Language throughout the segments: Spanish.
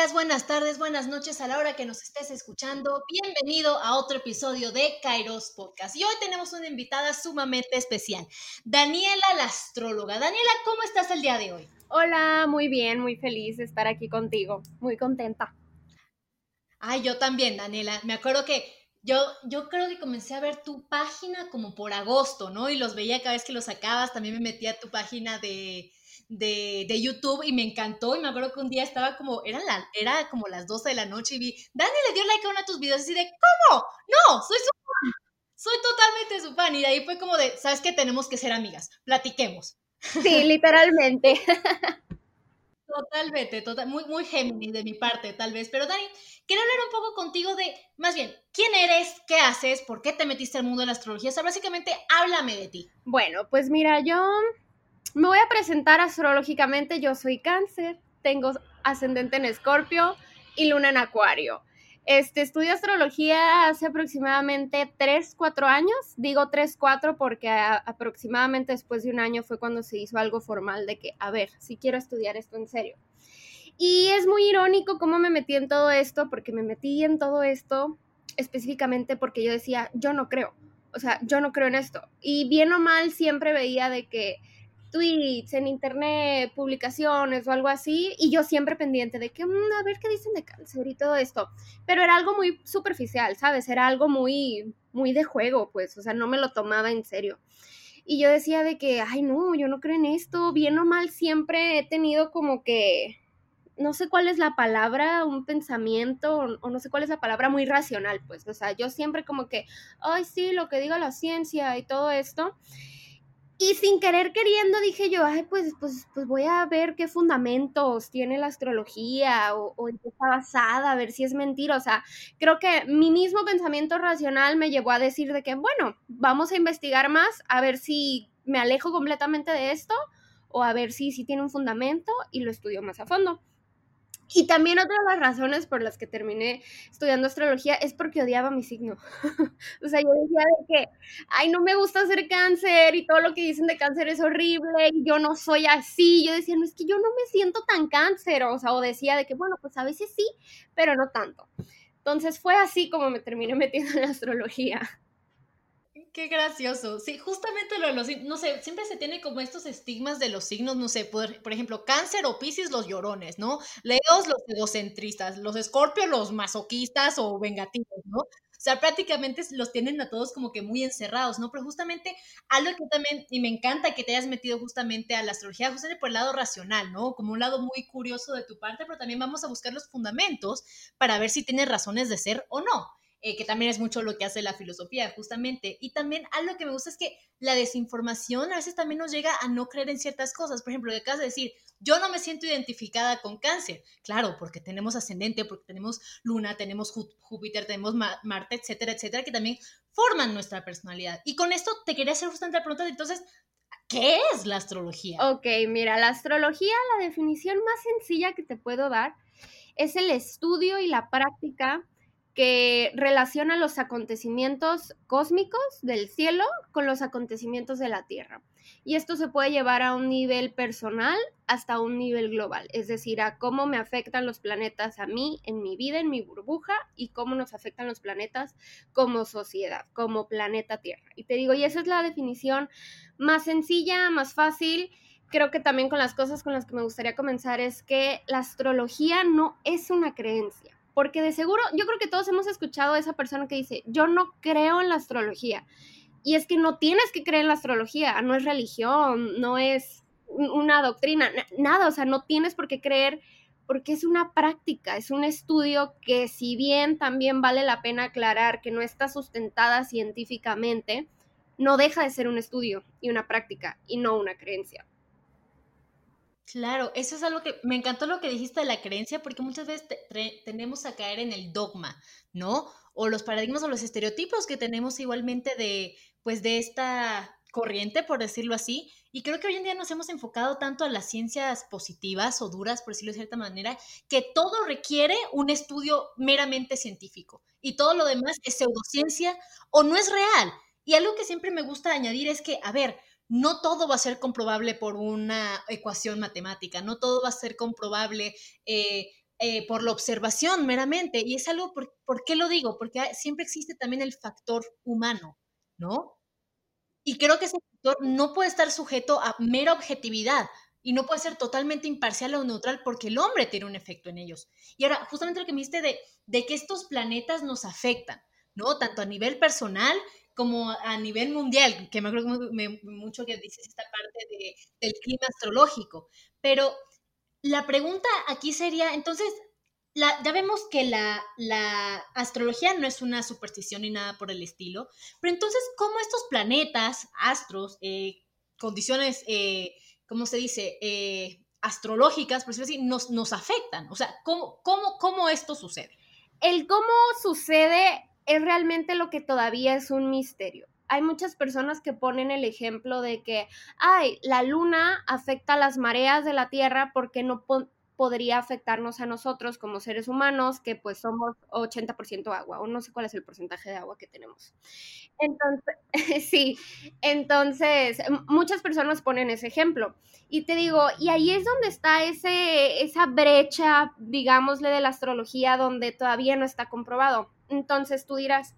días, buenas tardes, buenas noches a la hora que nos estés escuchando. Bienvenido a otro episodio de Kairos Podcast. Y hoy tenemos una invitada sumamente especial, Daniela la astróloga. Daniela, ¿cómo estás el día de hoy? Hola, muy bien, muy feliz de estar aquí contigo, muy contenta. Ay, yo también, Daniela. Me acuerdo que yo, yo creo que comencé a ver tu página como por agosto, ¿no? Y los veía cada vez que los sacabas. También me metía a tu página de, de, YouTube y me encantó. Y me acuerdo que un día estaba como, era, la, era como las 12 de la noche y vi, Dani le dio like a uno de tus videos y de, ¿cómo? No, soy su fan. Soy totalmente su fan. Y de ahí fue como de, ¿sabes qué? Tenemos que ser amigas. Platiquemos. Sí, literalmente. Totalmente, total, muy, muy Géminis de mi parte, tal vez. Pero Dani, quiero hablar un poco contigo de, más bien, quién eres, qué haces, por qué te metiste al mundo de la astrología. O sea, básicamente, háblame de ti. Bueno, pues mira, yo me voy a presentar astrológicamente. Yo soy cáncer, tengo ascendente en escorpio y luna en acuario. Este, estudio astrología hace aproximadamente 3, 4 años. Digo 3, 4 porque aproximadamente después de un año fue cuando se hizo algo formal de que, a ver, si quiero estudiar esto en serio. Y es muy irónico cómo me metí en todo esto, porque me metí en todo esto específicamente porque yo decía, yo no creo. O sea, yo no creo en esto. Y bien o mal siempre veía de que tweets, en internet, publicaciones o algo así, y yo siempre pendiente de que, mm, a ver qué dicen de cáncer y todo esto. Pero era algo muy superficial, ¿sabes? Era algo muy, muy de juego, pues, o sea, no me lo tomaba en serio. Y yo decía de que, ay, no, yo no creo en esto, bien o mal siempre he tenido como que, no sé cuál es la palabra, un pensamiento, o no sé cuál es la palabra muy racional, pues, o sea, yo siempre como que, ay, sí, lo que diga la ciencia y todo esto. Y sin querer queriendo dije yo, ay, pues, pues, pues voy a ver qué fundamentos tiene la astrología o, o en qué está basada, a ver si es mentira. O sea, creo que mi mismo pensamiento racional me llevó a decir de que, bueno, vamos a investigar más, a ver si me alejo completamente de esto o a ver si, si tiene un fundamento y lo estudio más a fondo. Y también otra de las razones por las que terminé estudiando astrología es porque odiaba mi signo. o sea, yo decía de que, ay, no me gusta ser cáncer y todo lo que dicen de cáncer es horrible y yo no soy así. Yo decía, no, es que yo no me siento tan cáncer. O sea, o decía de que, bueno, pues a veces sí, pero no tanto. Entonces fue así como me terminé metiendo en astrología. Qué gracioso. Sí, justamente lo de los no sé, siempre se tiene como estos estigmas de los signos, no sé, por, por ejemplo, cáncer o piscis, los llorones, ¿no? Leos, los egocentristas, los escorpios, los masoquistas o vengativos, ¿no? O sea, prácticamente los tienen a todos como que muy encerrados, ¿no? Pero justamente algo que también, y me encanta que te hayas metido justamente a la astrología, justamente por el lado racional, ¿no? Como un lado muy curioso de tu parte, pero también vamos a buscar los fundamentos para ver si tienes razones de ser o no. Eh, que también es mucho lo que hace la filosofía, justamente. Y también algo que me gusta es que la desinformación a veces también nos llega a no creer en ciertas cosas. Por ejemplo, de acabas de decir, yo no me siento identificada con cáncer. Claro, porque tenemos ascendente, porque tenemos luna, tenemos Júpiter, tenemos Marte, etcétera, etcétera, que también forman nuestra personalidad. Y con esto te quería hacer justamente la pregunta entonces, ¿qué es la astrología? Ok, mira, la astrología, la definición más sencilla que te puedo dar es el estudio y la práctica que relaciona los acontecimientos cósmicos del cielo con los acontecimientos de la Tierra. Y esto se puede llevar a un nivel personal hasta un nivel global, es decir, a cómo me afectan los planetas a mí, en mi vida, en mi burbuja, y cómo nos afectan los planetas como sociedad, como planeta Tierra. Y te digo, y esa es la definición más sencilla, más fácil. Creo que también con las cosas con las que me gustaría comenzar es que la astrología no es una creencia porque de seguro, yo creo que todos hemos escuchado a esa persona que dice, yo no creo en la astrología. Y es que no tienes que creer en la astrología, no es religión, no es una doctrina, nada, o sea, no tienes por qué creer porque es una práctica, es un estudio que si bien también vale la pena aclarar que no está sustentada científicamente, no deja de ser un estudio y una práctica y no una creencia. Claro, eso es algo que me encantó lo que dijiste de la creencia, porque muchas veces tenemos a caer en el dogma, ¿no? O los paradigmas o los estereotipos que tenemos igualmente de, pues, de esta corriente, por decirlo así. Y creo que hoy en día nos hemos enfocado tanto a las ciencias positivas o duras, por decirlo de cierta manera, que todo requiere un estudio meramente científico y todo lo demás es pseudociencia o no es real. Y algo que siempre me gusta añadir es que, a ver, no todo va a ser comprobable por una ecuación matemática, no todo va a ser comprobable eh, eh, por la observación meramente. Y es algo, por, por, qué lo digo? Porque siempre existe también el factor humano, ¿no? Y creo que ese factor no puede estar sujeto a mera objetividad y no puede ser totalmente imparcial o neutral porque el hombre tiene un efecto en ellos. Y ahora, justamente lo que me dijiste de, de que estos planetas nos afectan, ¿no? Tanto a nivel personal como a nivel mundial, que me acuerdo mucho que dices esta parte del clima astrológico. Pero la pregunta aquí sería, entonces, ya vemos que la, astrología no es una superstición ni nada por el estilo, pero entonces, ¿cómo estos planetas, astros, eh, condiciones, eh, ¿cómo se dice? Eh, astrológicas, por decirlo así, nos, nos afectan. O sea, ¿cómo, cómo, ¿cómo esto sucede? El cómo sucede es realmente lo que todavía es un misterio. Hay muchas personas que ponen el ejemplo de que, ay, la luna afecta las mareas de la Tierra porque no podría afectarnos a nosotros como seres humanos, que pues somos 80% agua, o no sé cuál es el porcentaje de agua que tenemos. Entonces, sí, entonces muchas personas ponen ese ejemplo. Y te digo, y ahí es donde está ese, esa brecha, digámosle, de la astrología donde todavía no está comprobado. Entonces tú dirás,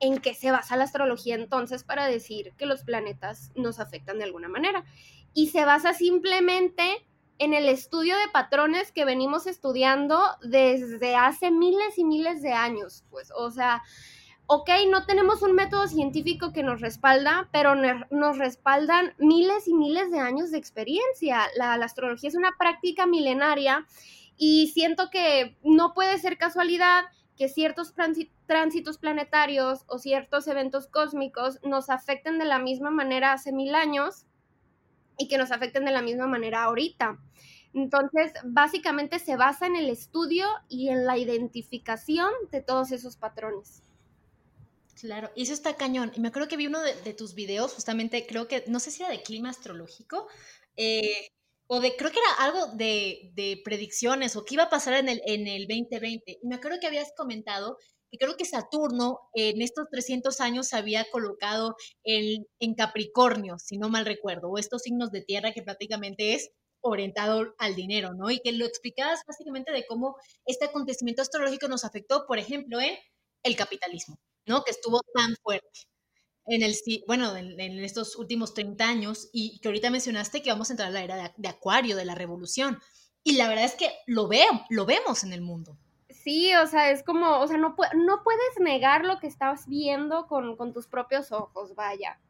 ¿en qué se basa la astrología entonces para decir que los planetas nos afectan de alguna manera? Y se basa simplemente en el estudio de patrones que venimos estudiando desde hace miles y miles de años, pues, o sea, ok, no tenemos un método científico que nos respalda, pero nos respaldan miles y miles de años de experiencia. La, la, astrología es una práctica milenaria y siento que no puede ser casualidad que ciertos tránsitos planetarios o ciertos eventos cósmicos nos afecten de la misma manera hace mil años y que nos afecten de la misma manera ahorita. Entonces, básicamente se basa en el estudio y en la identificación de todos esos patrones. Claro, y eso está cañón. Y me acuerdo que vi uno de, tus videos, justamente, creo que, no sé si era de clima astrológico, eh, o de, creo que era algo de, de, predicciones o qué iba a pasar en el, en el 2020. Y me acuerdo que habías comentado que creo que Saturno en estos 300 años se había colocado en, en Capricornio, si no mal recuerdo, o estos signos de tierra que prácticamente es orientado al dinero, ¿no? Y que lo explicabas básicamente de cómo este acontecimiento astrológico nos afectó, por ejemplo, en el capitalismo, ¿no? Que estuvo tan fuerte en el, bueno, en, estos últimos 30 años y que ahorita mencionaste que vamos a entrar a la era de, Acuario, de la revolución. Y la verdad es que lo, veo, lo vemos en el mundo. Sí, o sea, es como, o sea, no, no puedes negar lo que estás viendo con, tus propios ojos, vaya.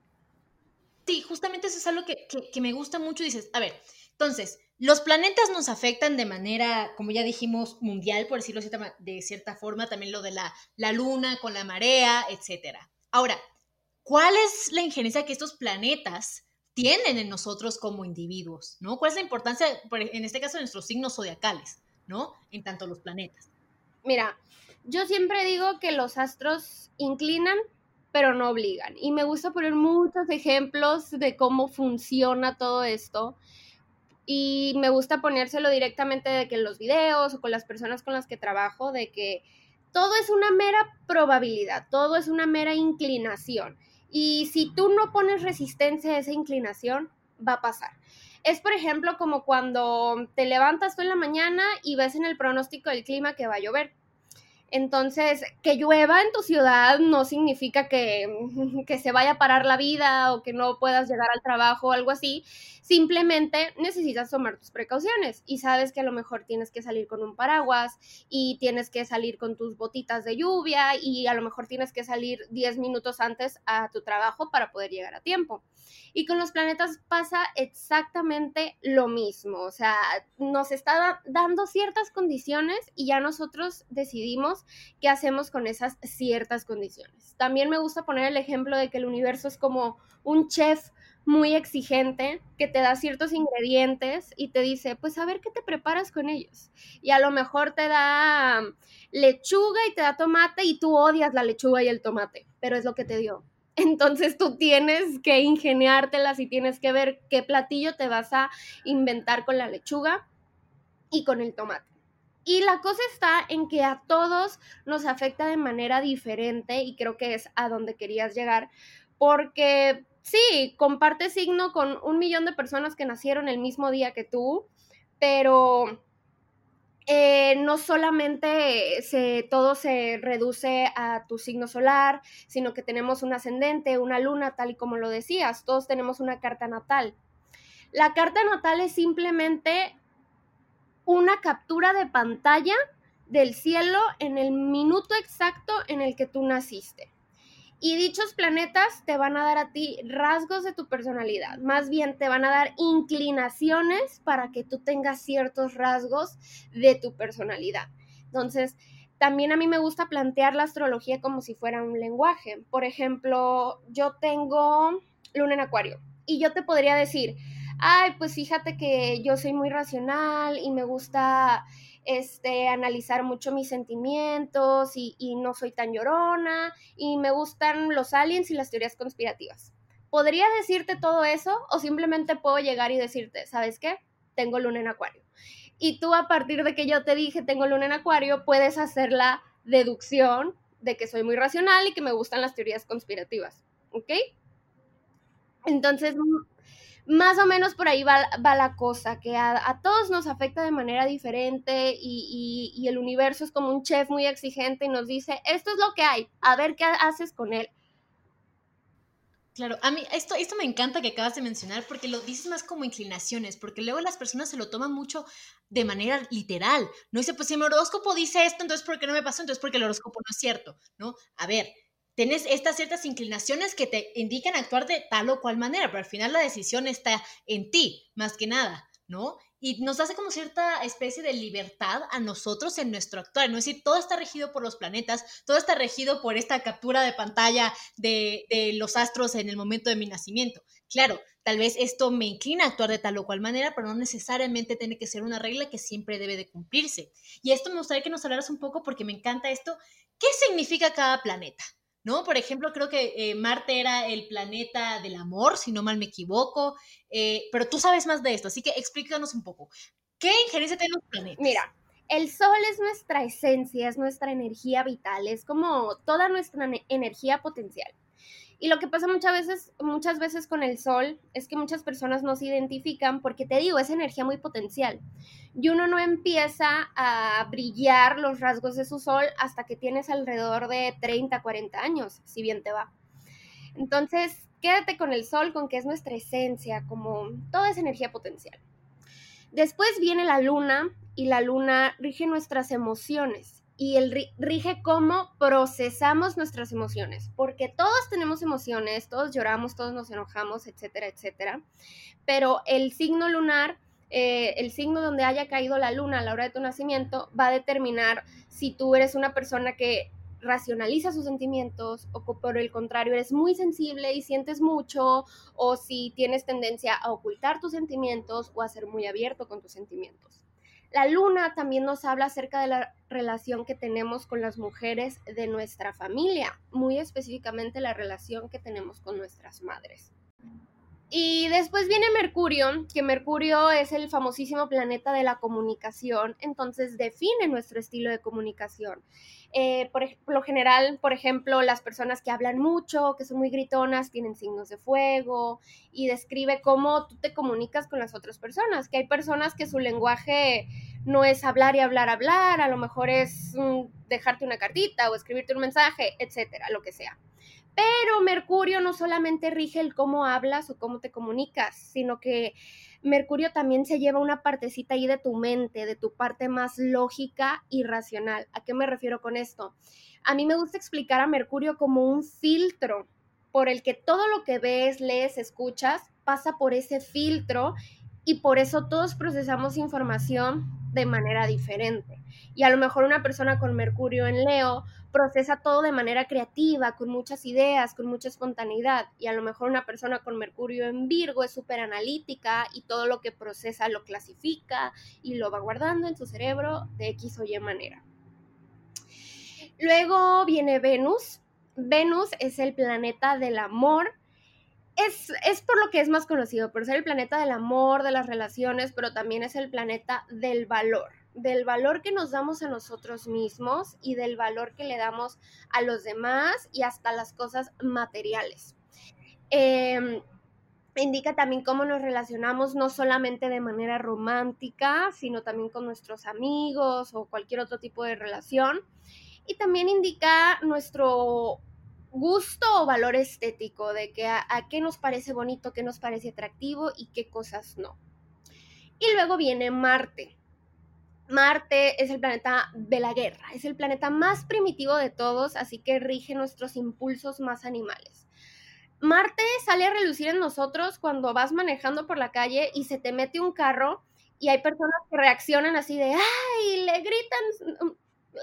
Sí, justamente eso es algo que, que, me gusta mucho. Dices, a ver, entonces, los planetas nos afectan de manera, como ya dijimos, mundial, por decirlo de cierta, de cierta forma, también lo de la, la luna con la marea, etcétera. Ahora, ¿cuál es la injerencia que estos planetas tienen en nosotros como individuos? ¿no? ¿Cuál es la importancia, en este caso, de nuestros signos zodiacales, ¿no? En tanto los planetas. Mira, yo siempre digo que los astros inclinan, pero no obligan. Y me gusta poner muchos ejemplos de cómo funciona todo esto. Y me gusta ponérselo directamente de que en los videos o con las personas con las que trabajo, de que todo es una mera probabilidad, todo es una mera inclinación. Y si tú no pones resistencia a esa inclinación, va a pasar. Es, por ejemplo, como cuando te levantas tú en la mañana y ves en el pronóstico del clima que va a llover. Entonces, que llueva en tu ciudad no significa que, se vaya a parar la vida o que no puedas llegar al trabajo o algo así. Simplemente necesitas tomar tus precauciones y sabes que a lo mejor tienes que salir con un paraguas y tienes que salir con tus botitas de lluvia y a lo mejor tienes que salir 10 minutos antes a tu trabajo para poder llegar a tiempo. Y con los planetas pasa exactamente lo mismo, o sea, nos está dando ciertas condiciones y ya nosotros decidimos qué hacemos con esas ciertas condiciones. También me gusta poner el ejemplo de que el universo es como un chef muy exigente que te da ciertos ingredientes y te dice, pues a ver qué te preparas con ellos. Y a lo mejor te da lechuga y te da tomate y tú odias la lechuga y el tomate, pero es lo que te dio. Entonces tú tienes que ingeniártelas y tienes que ver qué platillo te vas a inventar con la lechuga y con el tomate. Y la cosa está en que a todos nos afecta de manera diferente y creo que es a donde querías llegar, porque sí, comparte signo con un millón de personas que nacieron el mismo día que tú, pero eh, no solamente se, todo se reduce a tu signo solar, sino que tenemos un ascendente, una luna, tal y como lo decías, todos tenemos una carta natal. La carta natal es simplemente una captura de pantalla del cielo en el minuto exacto en el que tú naciste. Y dichos planetas te van a dar a ti rasgos de tu personalidad, más bien te van a dar inclinaciones para que tú tengas ciertos rasgos de tu personalidad. Entonces, también a mí me gusta plantear la astrología como si fuera un lenguaje. Por ejemplo, yo tengo luna en acuario y yo te podría decir, ay, pues fíjate que yo soy muy racional y me gusta este, analizar mucho mis sentimientos y, no soy tan llorona y me gustan los aliens y las teorías conspirativas. Podría decirte todo eso o simplemente puedo llegar y decirte, ¿sabes qué? Tengo luna en acuario. Y tú a partir de que yo te dije tengo luna en acuario, puedes hacer la deducción de que soy muy racional y que me gustan las teorías conspirativas. ¿Ok? Entonces, más o menos por ahí va, la cosa, que a, todos nos afecta de manera diferente y, el universo es como un chef muy exigente y nos dice, esto es lo que hay, a ver qué haces con él. Claro, a mí esto, esto me encanta que acabas de mencionar porque lo dices más como inclinaciones, porque luego las personas se lo toman mucho de manera literal. No dice, pues si mi horóscopo dice esto, entonces ¿por qué no me pasó? Entonces porque el horóscopo no es cierto, ¿no? A ver, tienes estas ciertas inclinaciones que te indican actuar de tal o cual manera, pero al final la decisión está en ti, más que nada, ¿no? Y nos hace como cierta especie de libertad a nosotros en nuestro actuar, ¿no? Es decir, todo está regido por los planetas, todo está regido por esta captura de pantalla de, los astros en el momento de mi nacimiento. Claro, tal vez esto me inclina a actuar de tal o cual manera, pero no necesariamente tiene que ser una regla que siempre debe de cumplirse. Y esto me gustaría que nos hablaras un poco porque me encanta esto. ¿Qué significa cada planeta? ¿No? Por ejemplo, creo que eh, Marte era el planeta del amor, si no mal me equivoco, eh, pero tú sabes más de esto, así que explícanos un poco. ¿Qué injerencia tienen los planetas? Mira, el Sol es nuestra esencia, es nuestra energía vital, es como toda nuestra energía potencial. Y lo que pasa muchas veces, muchas veces con el sol es que muchas personas no se identifican porque te digo, es energía muy potencial. Y uno no empieza a brillar los rasgos de su sol hasta que tienes alrededor de 30, 40 años, si bien te va. Entonces, quédate con el sol, con que es nuestra esencia, como toda esa energía potencial. Después viene la luna y la luna rige nuestras emociones y el rige cómo procesamos nuestras emociones, porque todos tenemos emociones, todos lloramos, todos nos enojamos, etcétera, etcétera, pero el signo lunar, eh, el signo donde haya caído la luna a la hora de tu nacimiento, va a determinar si tú eres una persona que racionaliza sus sentimientos o por el contrario eres muy sensible y sientes mucho o si tienes tendencia a ocultar tus sentimientos o a ser muy abierto con tus sentimientos. La luna también nos habla acerca de la relación que tenemos con las mujeres de nuestra familia, muy específicamente la relación que tenemos con nuestras madres. Y después viene Mercurio, que Mercurio es el famosísimo planeta de la comunicación, entonces define nuestro estilo de comunicación. Eh, por lo general, por ejemplo, las personas que hablan mucho, que son muy gritonas, tienen signos de fuego y describe cómo tú te comunicas con las otras personas, que hay personas que su lenguaje no es hablar y hablar, hablar, a lo mejor es mm, dejarte una cartita o escribirte un mensaje, etcétera, lo que sea. Pero Mercurio no solamente rige el cómo hablas o cómo te comunicas, sino que Mercurio también se lleva una partecita ahí de tu mente, de tu parte más lógica y racional. ¿A qué me refiero con esto? A mí me gusta explicar a Mercurio como un filtro por el que todo lo que ves, lees, escuchas pasa por ese filtro y por eso todos procesamos información de manera diferente. Y a lo mejor una persona con Mercurio en Leo procesa todo de manera creativa, con muchas ideas, con mucha espontaneidad. Y a lo mejor una persona con Mercurio en Virgo es súper analítica y todo lo que procesa lo clasifica y lo va guardando en su cerebro de X o Y manera. Luego viene Venus. Venus es el planeta del amor. Es, es, por lo que es más conocido, por ser el planeta del amor, de las relaciones, pero también es el planeta del valor del valor que nos damos a nosotros mismos y del valor que le damos a los demás y hasta las cosas materiales. Em, indica también cómo nos relacionamos no solamente de manera romántica, sino también con nuestros amigos o cualquier otro tipo de relación. Y también indica nuestro gusto o valor estético, de que a, qué nos parece bonito, qué nos parece atractivo y qué cosas no. Y luego viene Marte. Marte es el planeta de la guerra, es el planeta más primitivo de todos, así que rige nuestros impulsos más animales. Marte sale a relucir en nosotros cuando vas manejando por la calle y se te mete un carro y hay personas que reaccionan así de, ay, le gritan,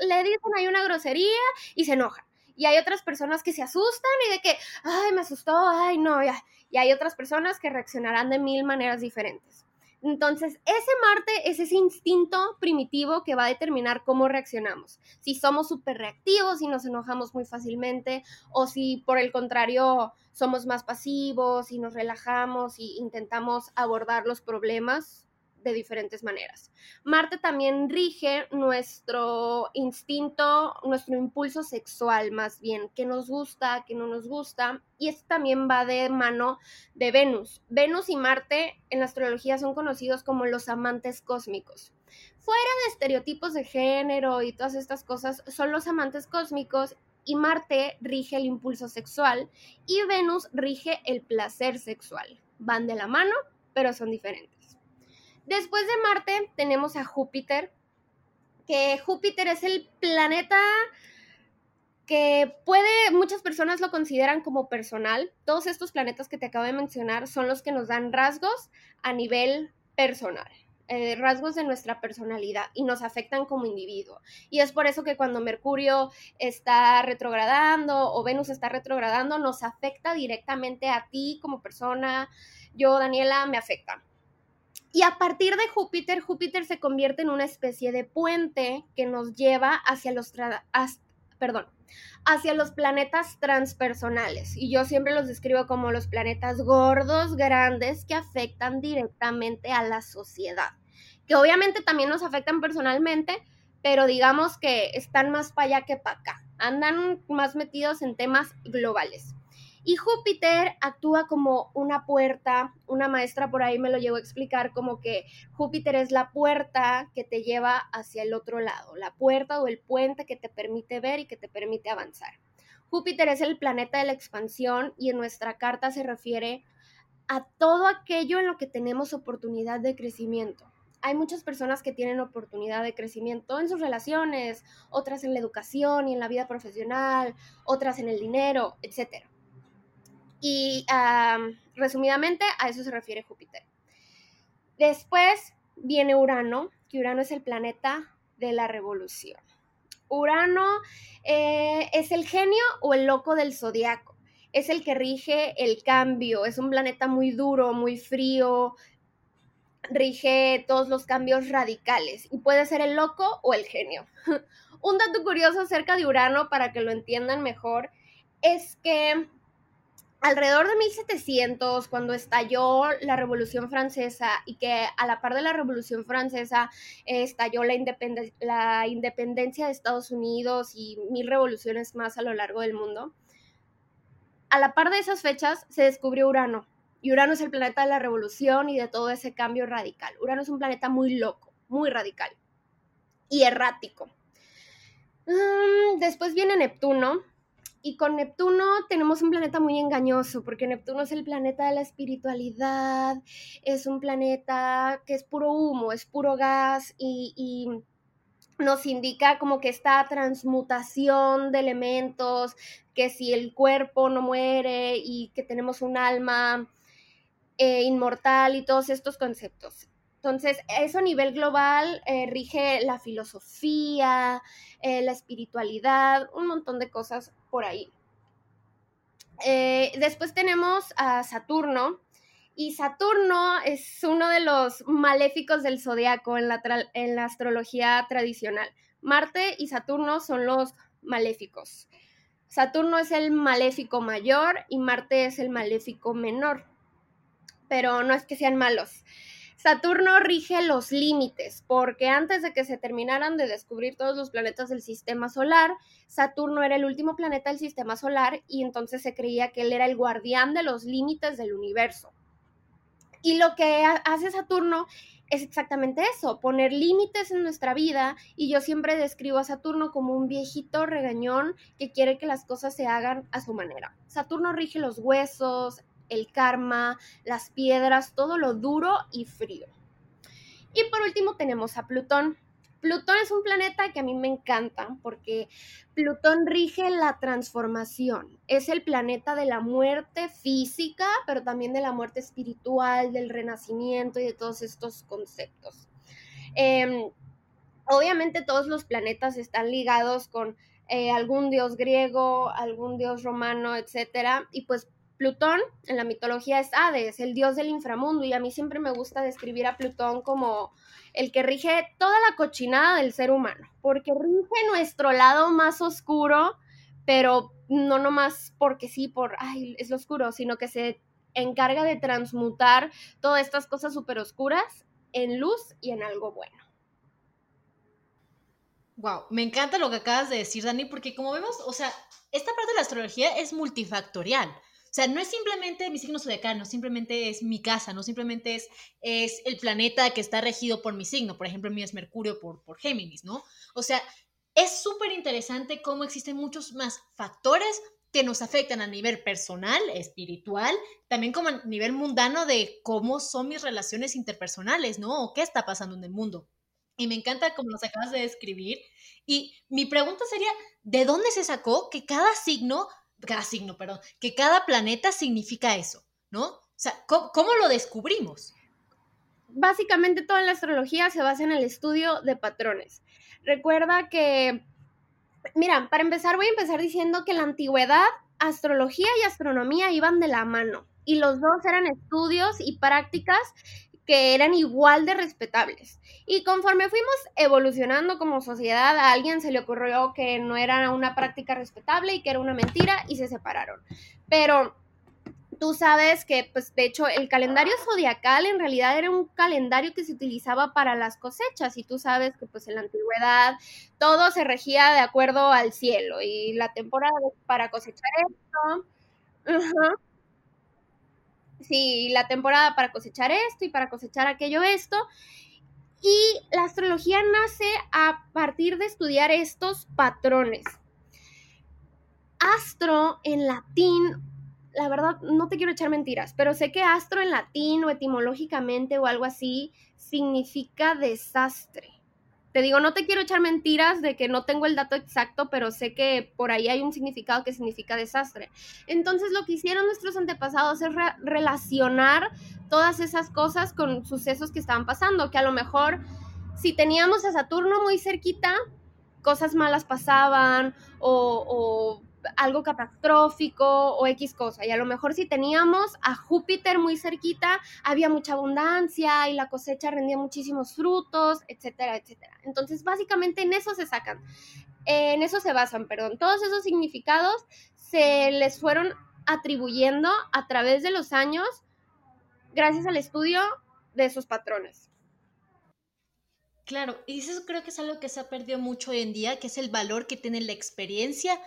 le dicen ahí una grosería y se enojan. Y hay otras personas que se asustan y de que, ay, me asustó, ay, no, ya. Y hay otras personas que reaccionarán de mil maneras diferentes. Entonces, ese Marte es ese instinto primitivo que va a determinar cómo reaccionamos. Si somos súper reactivos, si nos enojamos muy fácilmente, o si por el contrario somos más pasivos y nos relajamos y intentamos abordar los problemas de diferentes maneras. Marte también rige nuestro instinto, nuestro impulso sexual más bien, qué nos gusta, qué no nos gusta, y esto también va de mano de Venus. Venus y Marte en la astrología son conocidos como los amantes cósmicos. Fuera de estereotipos de género y todas estas cosas, son los amantes cósmicos y Marte rige el impulso sexual y Venus rige el placer sexual. Van de la mano, pero son diferentes. Después de Marte tenemos a Júpiter, que Júpiter es el planeta que puede, muchas personas lo consideran como personal. Todos estos planetas que te acabo de mencionar son los que nos dan rasgos a nivel personal. Eh, rasgos de nuestra personalidad y nos afectan como individuo. Y es por eso que cuando Mercurio está retrogradando o Venus está retrogradando, nos afecta directamente a ti como persona. Yo, Daniela, me afecta. Y a partir de Júpiter, Júpiter se convierte en una especie de puente que nos lleva hacia los, perdón, hacia los planetas transpersonales. Y yo siempre los describo como los planetas gordos, grandes, que afectan directamente a la sociedad. Que obviamente también nos afectan personalmente, pero digamos que están más para allá que para acá. Andan más metidos en temas globales. Y Júpiter actúa como una puerta, una maestra por ahí me lo llevó a explicar como que Júpiter es la puerta que te lleva hacia el otro lado, la puerta o el puente que te permite ver y que te permite avanzar. Júpiter es el planeta de la expansión y en nuestra carta se refiere a todo aquello en lo que tenemos oportunidad de crecimiento. Hay muchas personas que tienen oportunidad de crecimiento en sus relaciones, otras en la educación y en la vida profesional, otras en el dinero, etcétera. Y resumidamente a eso se refiere Júpiter. Después viene Urano, que Urano es el planeta de la revolución. Urano eh, es el genio o el loco del zodiaco. Es el que rige el cambio. Es un planeta muy duro, muy frío. Rige todos los cambios radicales. Y puede ser el loco o el genio. un dato curioso acerca de Urano, para que lo entiendan mejor, es que alrededor de 1700, cuando estalló la Revolución Francesa y que a la par de la Revolución Francesa eh, estalló la, la independencia de Estados Unidos y mil revoluciones más a lo largo del mundo, a la par de esas fechas se descubrió Urano. Y Urano es el planeta de la revolución y de todo ese cambio radical. Urano es un planeta muy loco, muy radical y errático. Mm, después viene Neptuno, y con Neptuno tenemos un planeta muy engañoso, porque Neptuno es el planeta de la espiritualidad, es un planeta que es puro humo, es puro gas y, nos indica como que esta transmutación de elementos, que si el cuerpo no muere y que tenemos un alma eh, inmortal y todos estos conceptos. Entonces, eso a nivel global eh, rige la filosofía, eh, la espiritualidad, un montón de cosas por ahí. Eh, después tenemos a Saturno, y Saturno es uno de los maléficos del zodiaco en la, en la astrología tradicional. Marte y Saturno son los maléficos. Saturno es el maléfico mayor y Marte es el maléfico menor. Pero no es que sean malos. Saturno rige los límites, porque antes de que se terminaran de descubrir todos los planetas del sistema solar, Saturno era el último planeta del sistema solar y entonces se creía que él era el guardián de los límites del universo. Y lo que hace Saturno es exactamente eso, poner límites en nuestra vida y yo siempre describo a Saturno como un viejito regañón que quiere que las cosas se hagan a su manera. Saturno rige los huesos, el karma, las piedras, todo lo duro y frío. Y por último tenemos a Plutón. Plutón es un planeta que a mí me encanta porque Plutón rige la transformación. Es el planeta de la muerte física, pero también de la muerte espiritual, del renacimiento y de todos estos conceptos. Em, obviamente todos los planetas están ligados con eh, algún dios griego, algún dios romano, etc. Y pues Plutón en la mitología es Hades, el dios del inframundo, y a mí siempre me gusta describir a Plutón como el que rige toda la cochinada del ser humano, porque rige nuestro lado más oscuro, pero no nomás porque sí, por, ay, es lo oscuro, sino que se encarga de transmutar todas estas cosas súper oscuras en luz y en algo bueno. Wow, me encanta lo que acabas de decir, Dani, porque como vemos, o sea, esta parte de la astrología es multifactorial. O sea, no es simplemente mi signo zodiacal, no simplemente es mi casa, no simplemente es, es el planeta que está regido por mi signo. Por ejemplo, el mío es Mercurio por, por Géminis, ¿no? O sea, es súper interesante cómo existen muchos más factores que nos afectan a nivel personal, espiritual, también como a nivel mundano de cómo son mis relaciones interpersonales, ¿no? O qué está pasando en el mundo. Y me encanta como nos acabas de describir. Y mi pregunta sería, ¿de dónde se sacó que cada signo cada signo, perdón, que cada planeta significa eso, ¿no? O sea, ¿cómo, lo descubrimos? Básicamente toda la astrología se basa en el estudio de patrones. Recuerda que, mira, para empezar voy a empezar diciendo que en la antigüedad astrología y astronomía iban de la mano y los dos eran estudios y prácticas que eran igual de respetables. Y conforme fuimos evolucionando como sociedad, a alguien se le ocurrió que no era una práctica respetable y que era una mentira y se separaron. Pero tú sabes que, pues, de hecho, el calendario zodiacal en realidad era un calendario que se utilizaba para las cosechas y tú sabes que, pues, en la antigüedad todo se regía de acuerdo al cielo y la temporada para cosechar esto. Sí, la temporada para cosechar esto y para cosechar aquello esto. Y la astrología nace a partir de estudiar estos patrones. Astro en latín, la verdad no te quiero echar mentiras, pero sé que astro en latín o etimológicamente o algo así significa desastre. Te digo, no te quiero echar mentiras de que no tengo el dato exacto, pero sé que por ahí hay un significado que significa desastre. Entonces lo que hicieron nuestros antepasados es relacionar todas esas cosas con sucesos que estaban pasando, que a lo mejor si teníamos a Saturno muy cerquita, cosas malas pasaban o, algo catastrófico o X cosa. Y a lo mejor si teníamos a Júpiter muy cerquita, había mucha abundancia y la cosecha rendía muchísimos frutos, etcétera, etcétera. Entonces, básicamente en eso se sacan, en eso se basan, perdón. Todos esos significados se les fueron atribuyendo a través de los años gracias al estudio de esos patrones. Claro, y eso creo que es algo que se ha perdido mucho hoy en día, que es el valor que tiene la experiencia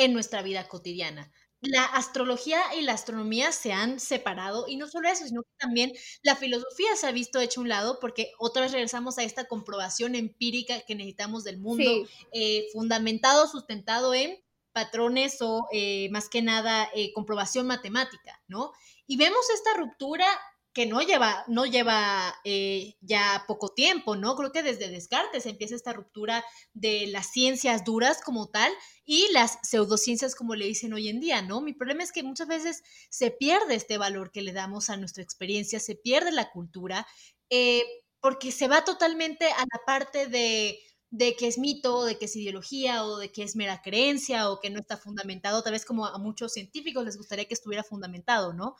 en nuestra vida cotidiana. La astrología y la astronomía se han separado y no solo eso, sino que también la filosofía se ha visto hecho a un lado porque otra vez regresamos a esta comprobación empírica que necesitamos del mundo, eh, fundamentado, sustentado en patrones o eh, más que nada eh, comprobación matemática, ¿no? Y vemos esta ruptura que no lleva, no lleva eh, ya poco tiempo, ¿no? Creo que desde Descartes empieza esta ruptura de las ciencias duras como tal y las pseudociencias como le dicen hoy en día, ¿no? Mi problema es que muchas veces se pierde este valor que le damos a nuestra experiencia, se pierde la cultura, eh, porque se va totalmente a la parte de de que es mito, de que es ideología o de que es mera creencia o que no está fundamentado, tal vez como a muchos científicos les gustaría que estuviera fundamentado, ¿no?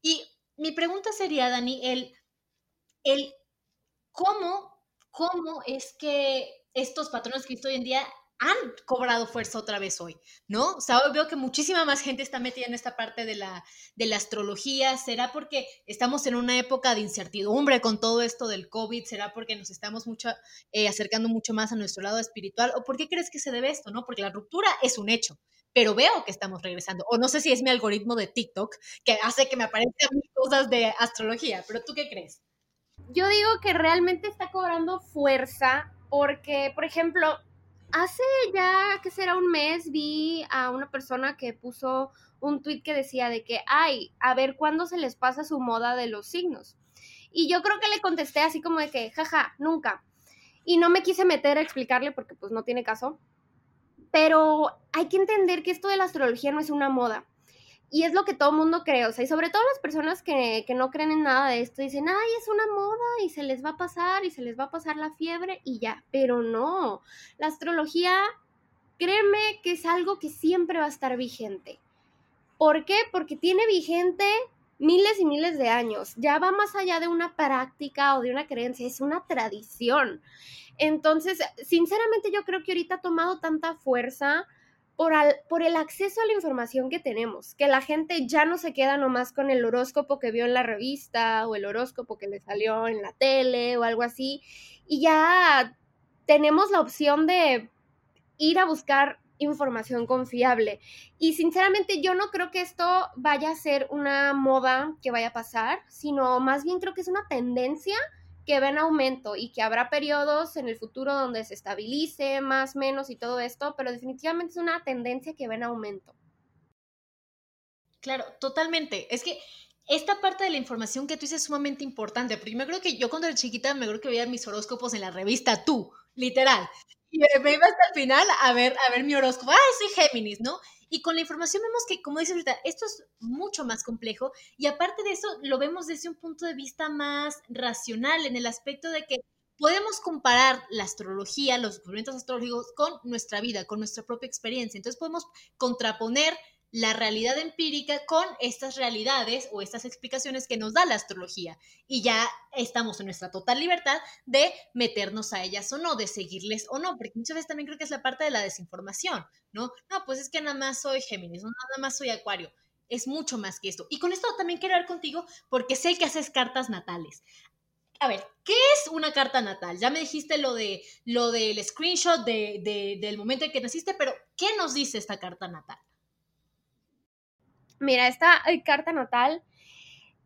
Y mi pregunta sería, Dani, el, el cómo, cómo es que estos patrones que hoy en día han cobrado fuerza otra vez hoy, ¿no? O sea, veo que muchísima más gente está metida en esta parte de la, de la astrología. ¿Será porque estamos en una época de incertidumbre con todo esto del COVID? ¿Será porque nos estamos eh, acercando mucho más a nuestro lado espiritual? ¿O por qué crees que se debe esto, no? Porque la ruptura es un hecho, pero veo que estamos regresando. O no sé si es mi algoritmo de TikTok que hace que me aparezcan cosas de astrología, pero ¿tú qué crees? Yo digo que realmente está cobrando fuerza porque, por ejemplo, hace ya, que será un mes, vi a una persona que puso un tweet que decía de que, ay, a ver cuándo se les pasa su moda de los signos. Y yo creo que le contesté así como de que, jaja, nunca. Y no me quise meter a explicarle porque pues no tiene caso. Pero hay que entender que esto de la astrología no es una moda. Y es lo que todo mundo cree, o sea, y sobre todo las personas que, que, no creen en nada de esto, dicen, ay, es una moda y se les va a pasar y se les va a pasar la fiebre y ya, pero no, la astrología, créeme que es algo que siempre va a estar vigente. ¿Por qué? Porque tiene vigente miles y miles de años, ya va más allá de una práctica o de una creencia, es una tradición. Entonces, sinceramente yo creo que ahorita ha tomado tanta fuerza por, por, el acceso a la información que tenemos, que la gente ya no se queda nomás con el horóscopo que vio en la revista o el horóscopo que le salió en la tele o algo así, y ya tenemos la opción de ir a buscar información confiable. Y sinceramente yo no creo que esto vaya a ser una moda que vaya a pasar, sino más bien creo que es una tendencia que va en aumento y que habrá periodos en el futuro donde se estabilice más, menos y todo esto, pero definitivamente es una tendencia que va en aumento. Claro, totalmente. Es que esta parte de la información que tú dices es sumamente importante, porque me creo que yo cuando era chiquita me acuerdo que veía mis horóscopos en la revista Tú, literal. Y me iba hasta el final a ver, a ver mi horóscopo. Ah, soy Géminis, ¿no? Y con la información vemos que, como dices ahorita, esto es mucho más complejo y aparte de eso lo vemos desde un punto de vista más racional, en el aspecto de que podemos comparar la astrología, los descubrimientos astrológicos con nuestra vida, con nuestra propia experiencia. Entonces podemos contraponer la realidad empírica con estas realidades o estas explicaciones que nos da la astrología. Y ya estamos en nuestra total libertad de meternos a ellas o no, de seguirles o no, porque muchas veces también creo que es la parte de la desinformación, ¿no? No, pues es que nada más soy Géminis, no, nada más soy Acuario. Es mucho más que esto. Y con esto también quiero hablar contigo porque sé que haces cartas natales. A ver, ¿qué es una carta natal? Ya me dijiste lo de lo del screenshot del momento en que naciste, pero ¿qué nos dice esta carta natal? Mira, esta eh, carta natal,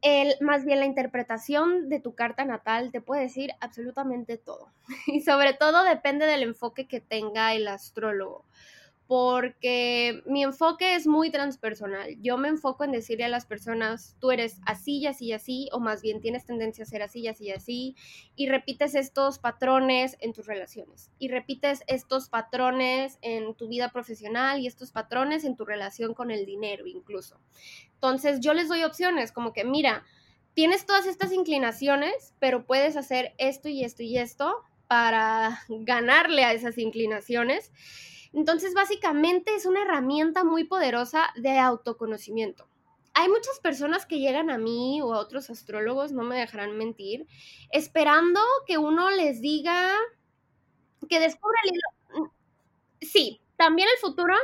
el, más bien la interpretación de tu carta natal te puede decir absolutamente todo. Y sobre todo depende del enfoque que tenga el astrólogo porque mi enfoque es muy transpersonal. Yo me enfoco en decirle a las personas, tú eres así y así y así, o más bien tienes tendencia a ser así y así y así, y repites estos patrones en tus relaciones, y repites estos patrones en tu vida profesional y estos patrones en tu relación con el dinero incluso. Entonces yo les doy opciones como que, mira, tienes todas estas inclinaciones, pero puedes hacer esto y esto y esto para ganarle a esas inclinaciones. Entonces, básicamente es una herramienta muy poderosa de autoconocimiento. Hay muchas personas que llegan a mí o a otros astrólogos, no me dejarán mentir, esperando que uno les diga que descubra el hilo. Sí, también el futuro,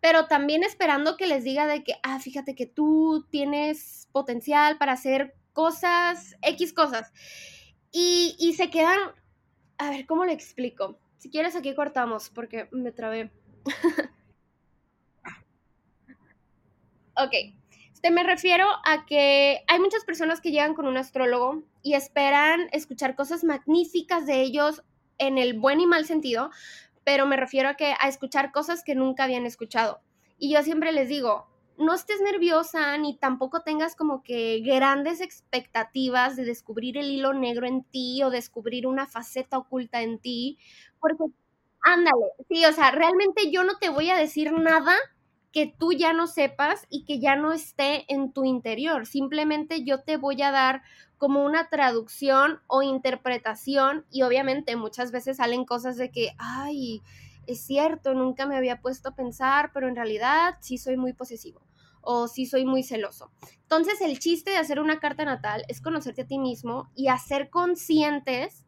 pero también esperando que les diga de que, ah, fíjate que tú tienes potencial para hacer cosas, X cosas. Y, y se quedan, a ver, ¿cómo le explico? Si quieres, aquí cortamos porque me trabé. ok. Este, me refiero a que hay muchas personas que llegan con un astrólogo y esperan escuchar cosas magníficas de ellos en el buen y mal sentido, pero me refiero a que a escuchar cosas que nunca habían escuchado. Y yo siempre les digo, no estés nerviosa ni tampoco tengas como que grandes expectativas de descubrir el hilo negro en ti o descubrir una faceta oculta en ti, porque ándale, sí, o sea, realmente yo no te voy a decir nada que tú ya no sepas y que ya no esté en tu interior. Simplemente yo te voy a dar como una traducción o interpretación y obviamente muchas veces salen cosas de que, ay, es cierto, nunca me había puesto a pensar, pero en realidad sí soy muy posesivo o sí soy muy celoso. Entonces el chiste de hacer una carta natal es conocerte a ti mismo y hacer conscientes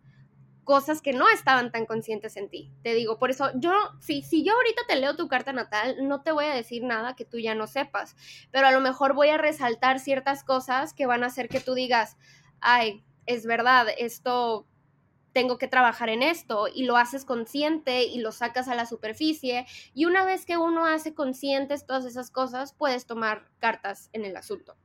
cosas que no estaban tan conscientes en ti. Te digo, por eso yo, si, si yo ahorita te leo tu carta natal, no te voy a decir nada que tú ya no sepas, pero a lo mejor voy a resaltar ciertas cosas que van a hacer que tú digas, ay, es verdad, esto tengo que trabajar en esto y lo haces consciente y lo sacas a la superficie y una vez que uno hace conscientes todas esas cosas, puedes tomar cartas en el asunto.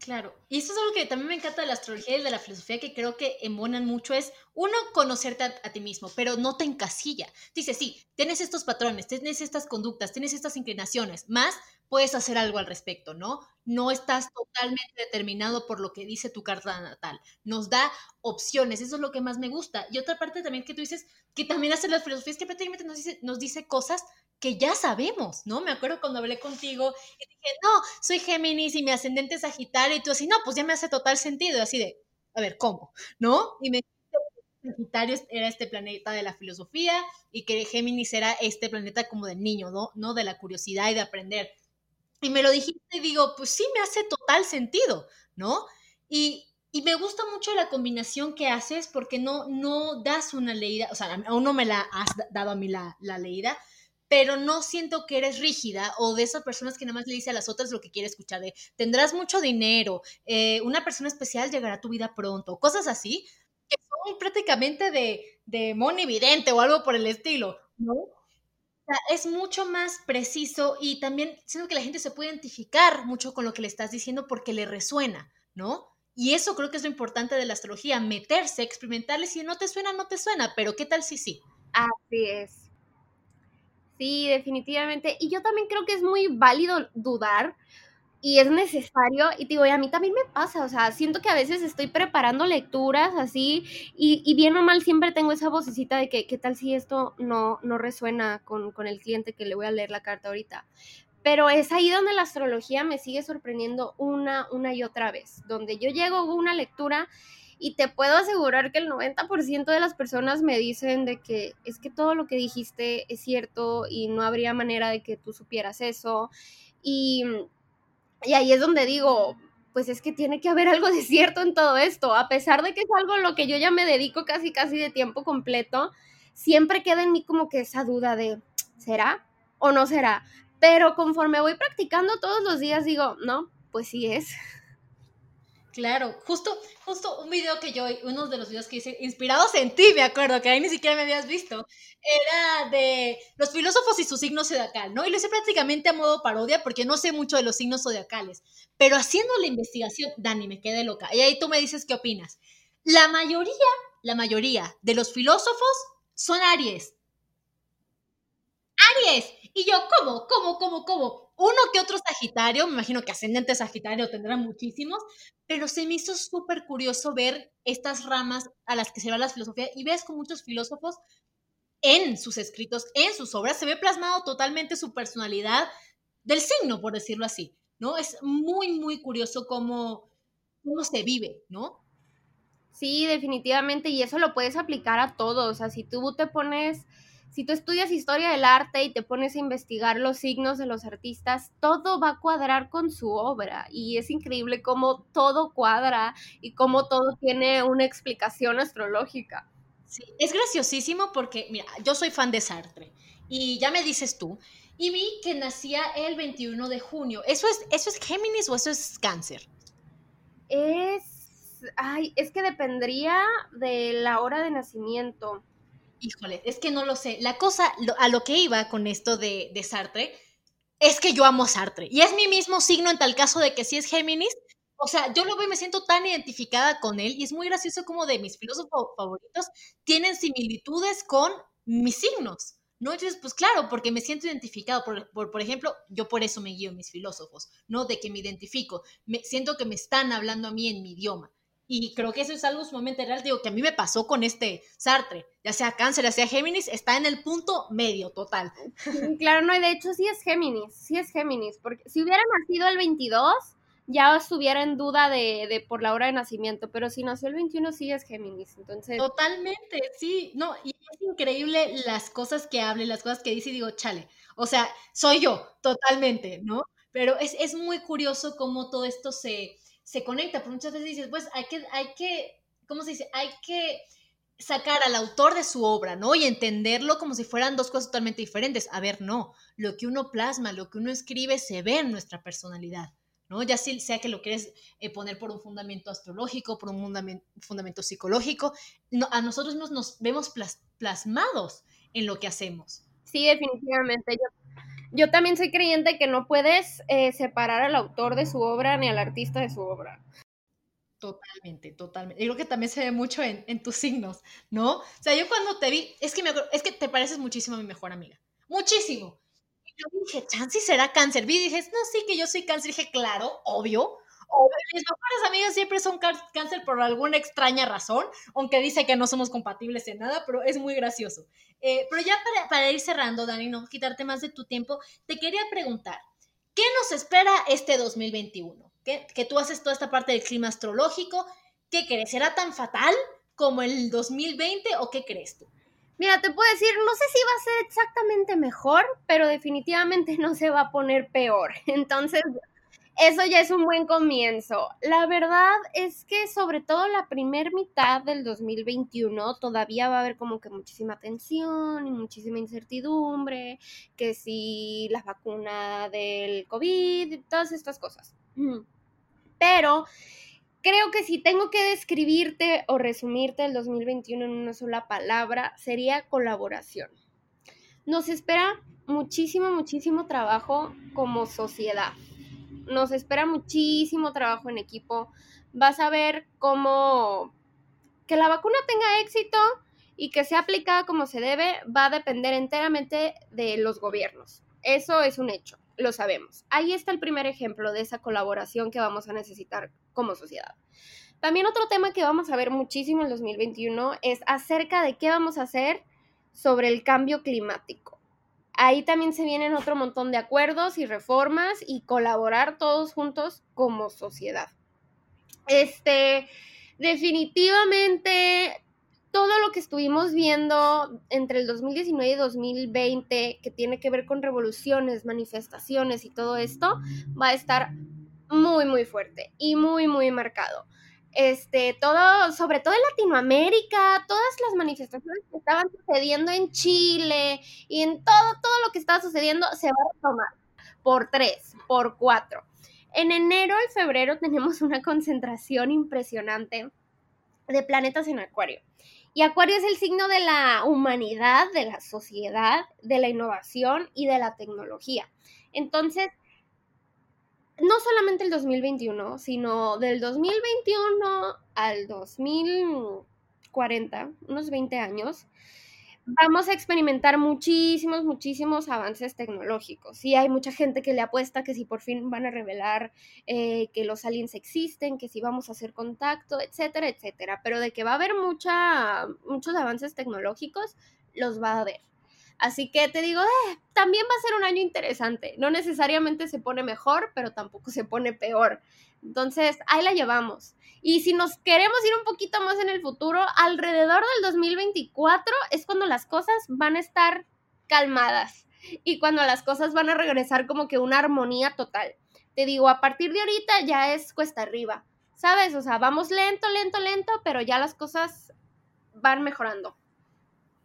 Claro, y eso es algo que también me encanta de la astrología y de la filosofía que creo que embonan mucho es, uno, conocerte a, ti mismo, pero no te encasilla. Dice, sí, tienes estos patrones, tienes estas conductas, tienes estas inclinaciones, más puedes hacer algo al respecto, ¿no? No estás totalmente determinado por lo que dice tu carta natal. Nos da opciones, eso es lo que más me gusta. Y otra parte también que tú dices, que también hace la filosofía, es que prácticamente nos dice, nos dice cosas que ya sabemos, ¿no? Me acuerdo cuando hablé contigo y dije, no, soy Géminis y mi ascendente es Sagitario, y tú así, no, pues ya me hace total sentido, así de, a ver, ¿cómo? ¿No? Y me Sagitario era este planeta de la filosofía y que Géminis era este planeta como del niño, ¿no? ¿no? De la curiosidad y de aprender. Y me lo dijiste y digo, pues sí, me hace total sentido, ¿no? Y, y me gusta mucho la combinación que haces porque no, no das una leída, o sea, aún no me la has dado a mí la, la leída, pero no siento que eres rígida o de esas personas que nada más le dice a las otras lo que quiere escuchar de tendrás mucho dinero, eh, una persona especial llegará a tu vida pronto, cosas así, que son prácticamente de, de evidente o algo por el estilo, ¿no? Es mucho más preciso y también siento que la gente se puede identificar mucho con lo que le estás diciendo porque le resuena, ¿no? Y eso creo que es lo importante de la astrología, meterse, experimentarle, si no te suena, no te suena, pero ¿qué tal si sí? Así es. Sí, definitivamente. Y yo también creo que es muy válido dudar y es necesario. Y digo, y a mí también me pasa, o sea, siento que a veces estoy preparando lecturas así y, y bien o mal siempre tengo esa vocecita de que, ¿qué tal si esto no, no resuena con, con el cliente que le voy a leer la carta ahorita? Pero es ahí donde la astrología me sigue sorprendiendo una, una y otra vez, donde yo llego a una lectura y te puedo asegurar que el 90% de las personas me dicen de que es que todo lo que dijiste es cierto y no habría manera de que tú supieras eso. Y, y ahí es donde digo, pues es que tiene que haber algo de cierto en todo esto, a pesar de que es algo a lo que yo ya me dedico casi casi de tiempo completo, siempre queda en mí como que esa duda de, ¿será o no será? Pero conforme voy practicando todos los días digo, no, pues sí es. Claro, justo, justo un video que yo, uno de los videos que hice, inspirados en ti, me acuerdo, que ahí ni siquiera me habías visto, era de los filósofos y su signo zodiacal, ¿no? Y lo hice prácticamente a modo parodia porque no sé mucho de los signos zodiacales, pero haciendo la investigación, Dani, me quedé loca. Y ahí tú me dices qué opinas. La mayoría, la mayoría de los filósofos son Aries. Aries. Y yo, ¿cómo? ¿Cómo? ¿Cómo? ¿Cómo? Uno que otro Sagitario, me imagino que ascendente Sagitario tendrá muchísimos, pero se me hizo súper curioso ver estas ramas a las que se va la filosofía y ves con muchos filósofos en sus escritos, en sus obras, se ve plasmado totalmente su personalidad del signo, por decirlo así, ¿no? Es muy, muy curioso cómo, cómo se vive, ¿no? Sí, definitivamente, y eso lo puedes aplicar a todos, o sea, si tú te pones si tú estudias historia del arte y te pones a investigar los signos de los artistas, todo va a cuadrar con su obra y es increíble cómo todo cuadra y cómo todo tiene una explicación astrológica. Sí, es graciosísimo porque, mira, yo soy fan de Sartre y ya me dices tú, y vi que nacía el 21 de junio. ¿Eso es, eso es Géminis o eso es cáncer? Es, ay, es que dependería de la hora de nacimiento. Híjole, es que no lo sé. La cosa, a lo que iba con esto de, de, Sartre, es que yo amo Sartre. Y es mi mismo signo en tal caso de que si es Géminis. O sea, yo lo veo y me siento tan identificada con él. Y es muy gracioso como de mis filósofos favoritos tienen similitudes con mis signos. ¿No? Entonces, pues claro, porque me siento identificado. Por, por, ejemplo, yo por eso me guío mis filósofos, ¿no? De que me identifico. Me, siento que me están hablando a mí en mi idioma. Y creo que eso es algo sumamente real, digo, que a mí me pasó con este Sartre, ya sea cáncer, ya sea Géminis, está en el punto medio total. Claro, no, y de hecho sí es Géminis, sí es Géminis, porque si hubiera nacido el 22, ya estuviera en duda de, de, por la hora de nacimiento, pero si nació el 21 sí es Géminis, entonces... Totalmente, sí, no, y es increíble las cosas que hable, las cosas que dice y digo, chale, o sea, soy yo, totalmente, ¿no? Pero es, es muy curioso cómo todo esto se se conecta, pero muchas veces dices, pues hay que, hay que, ¿cómo se dice? Hay que sacar al autor de su obra, ¿no? Y entenderlo como si fueran dos cosas totalmente diferentes. A ver, no, lo que uno plasma, lo que uno escribe se ve en nuestra personalidad, ¿no? Ya sea que lo quieres eh, poner por un fundamento astrológico, por un fundamento, psicológico, a nosotros mismos nos vemos plasmados en lo que hacemos. Sí, definitivamente. Yo, yo también soy creyente que no puedes eh, separar al autor de su obra ni al artista de su obra. Totalmente, totalmente. Y creo que también se ve mucho en, en, tus signos, ¿no? O sea, yo cuando te vi, es que, me, es que te pareces muchísimo a mi mejor amiga. Muchísimo. Y yo dije, chance será cáncer. Vi y dije, no, sí, que yo soy cáncer. Dije, claro, obvio. Mis mejores amigas siempre son cáncer por alguna extraña razón, aunque dice que no somos compatibles en nada, pero es muy gracioso. Eh, pero ya para, ir cerrando, Dani, no quitarte más de tu tiempo, te quería preguntar, ¿qué nos espera este 2021? que, tú haces toda esta parte del clima astrológico. ¿Qué crees? ¿Será tan fatal como el 2020 o qué crees tú? Mira, te puedo decir, no sé si va a ser exactamente mejor, pero definitivamente no se va a poner peor. Entonces, eso ya es un buen comienzo. La verdad es que sobre todo la primera mitad del 2021 todavía va a haber como que muchísima tensión y muchísima incertidumbre, que si la vacuna del COVID todas estas cosas. Pero creo que si tengo que describirte o resumirte el 2021 en una sola palabra, sería colaboración. Nos espera muchísimo, muchísimo trabajo como sociedad. Nos espera muchísimo trabajo en equipo. Vas a ver cómo que la vacuna tenga éxito y que sea aplicada como se debe va a depender enteramente de los gobiernos. Eso es un hecho lo sabemos. Ahí está el primer ejemplo de esa colaboración que vamos a necesitar como sociedad. También otro tema que vamos a ver muchísimo en 2021 es acerca de qué vamos a hacer sobre el cambio climático. Ahí también se vienen otro montón de acuerdos y reformas y colaborar todos juntos como sociedad. Este, definitivamente todo lo que estuvimos viendo entre el 2019 y 2020, que tiene que ver con revoluciones, manifestaciones y todo esto, va a estar muy, muy fuerte y muy, muy marcado. Este, todo, sobre todo en Latinoamérica, todas las manifestaciones que estaban sucediendo en Chile y en todo, todo lo que estaba sucediendo se va a retomar por tres, por cuatro. En enero y febrero tenemos una concentración impresionante de planetas en Acuario. Y Acuario es el signo de la humanidad, de la sociedad, de la innovación y de la tecnología. Entonces, no solamente el 2021, sino del 2021 al 2040, unos 20 años, vamos a experimentar muchísimos, muchísimos avances tecnológicos. Y hay mucha gente que le apuesta que si por fin van a revelar eh, que los aliens existen, que si vamos a hacer contacto, etcétera, etcétera. Pero de que va a haber mucha, muchos avances tecnológicos, los va a haber. Así que te digo, eh, también va a ser un año interesante. No necesariamente se pone mejor, pero tampoco se pone peor. Entonces, ahí la llevamos. Y si nos queremos ir un poquito más en el futuro, alrededor del 2024 es cuando las cosas van a estar calmadas y cuando las cosas van a regresar como que una armonía total. Te digo, a partir de ahorita ya es cuesta arriba, ¿sabes? O sea, vamos lento, lento, lento, pero ya las cosas van mejorando.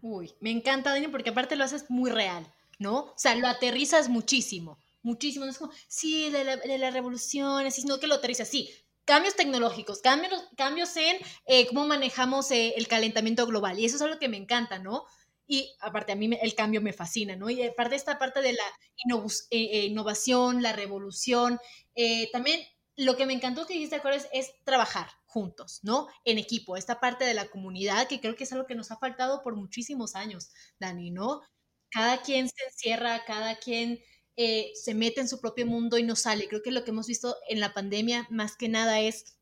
Uy, me encanta, Dani, porque aparte lo haces muy real, ¿no? O sea, lo aterrizas muchísimo, muchísimo. No es como, sí, de la, de revolución, así, sino que lo aterrizas, sí, cambios tecnológicos, cambios, cambios en eh, cómo manejamos eh, el calentamiento global. Y eso es algo que me encanta, ¿no? Y aparte, a mí el cambio me fascina, ¿no? Y aparte esta parte de la eh, innovación, la revolución, también lo que me encantó que dijiste, es, es trabajar juntos, ¿no? En equipo, esta parte de la comunidad, que creo que es algo que nos ha faltado por muchísimos años, Dani, ¿no? Cada quien se encierra, cada quien eh, se mete en su propio mundo y no sale. Creo que lo que hemos visto en la pandemia más que nada es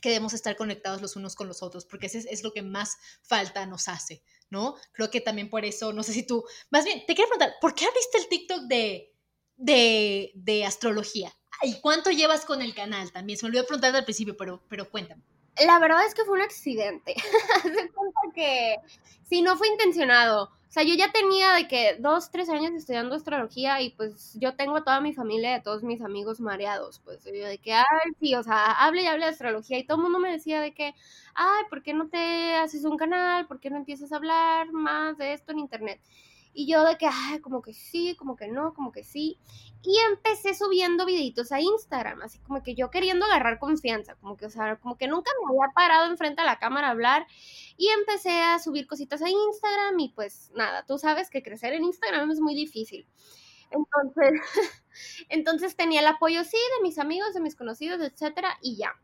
que debemos estar conectados los unos con los otros, porque ese es, lo que más falta nos hace, ¿no? Creo que también por eso, no sé si tú, más bien, te quiero preguntar, ¿por qué abriste el TikTok de, de, de astrología? ¿Y cuánto llevas con el canal también? Se me olvidó preguntarte al principio, pero, pero cuéntame. La verdad es que fue un accidente. Hace cuenta que sí, no fue intencionado. O sea, yo ya tenía de que dos, tres años estudiando astrología y pues yo tengo a toda mi familia y a todos mis amigos mareados. Pues yo de que, ay, sí, o sea, hable y hable de astrología y todo el mundo me decía de que, ay, ¿por qué no te haces un canal? ¿Por qué no empiezas a hablar más de esto en internet? Y yo de que, ay, como que sí, como que no, como que sí. Y empecé subiendo videitos a Instagram, así como que yo queriendo agarrar confianza, como que, o sea, como que nunca me había parado enfrente a la cámara a hablar. Y empecé a subir cositas a Instagram y pues nada, tú sabes que crecer en Instagram es muy difícil. Entonces, entonces tenía el apoyo, sí, de mis amigos, de mis conocidos, etcétera, y ya.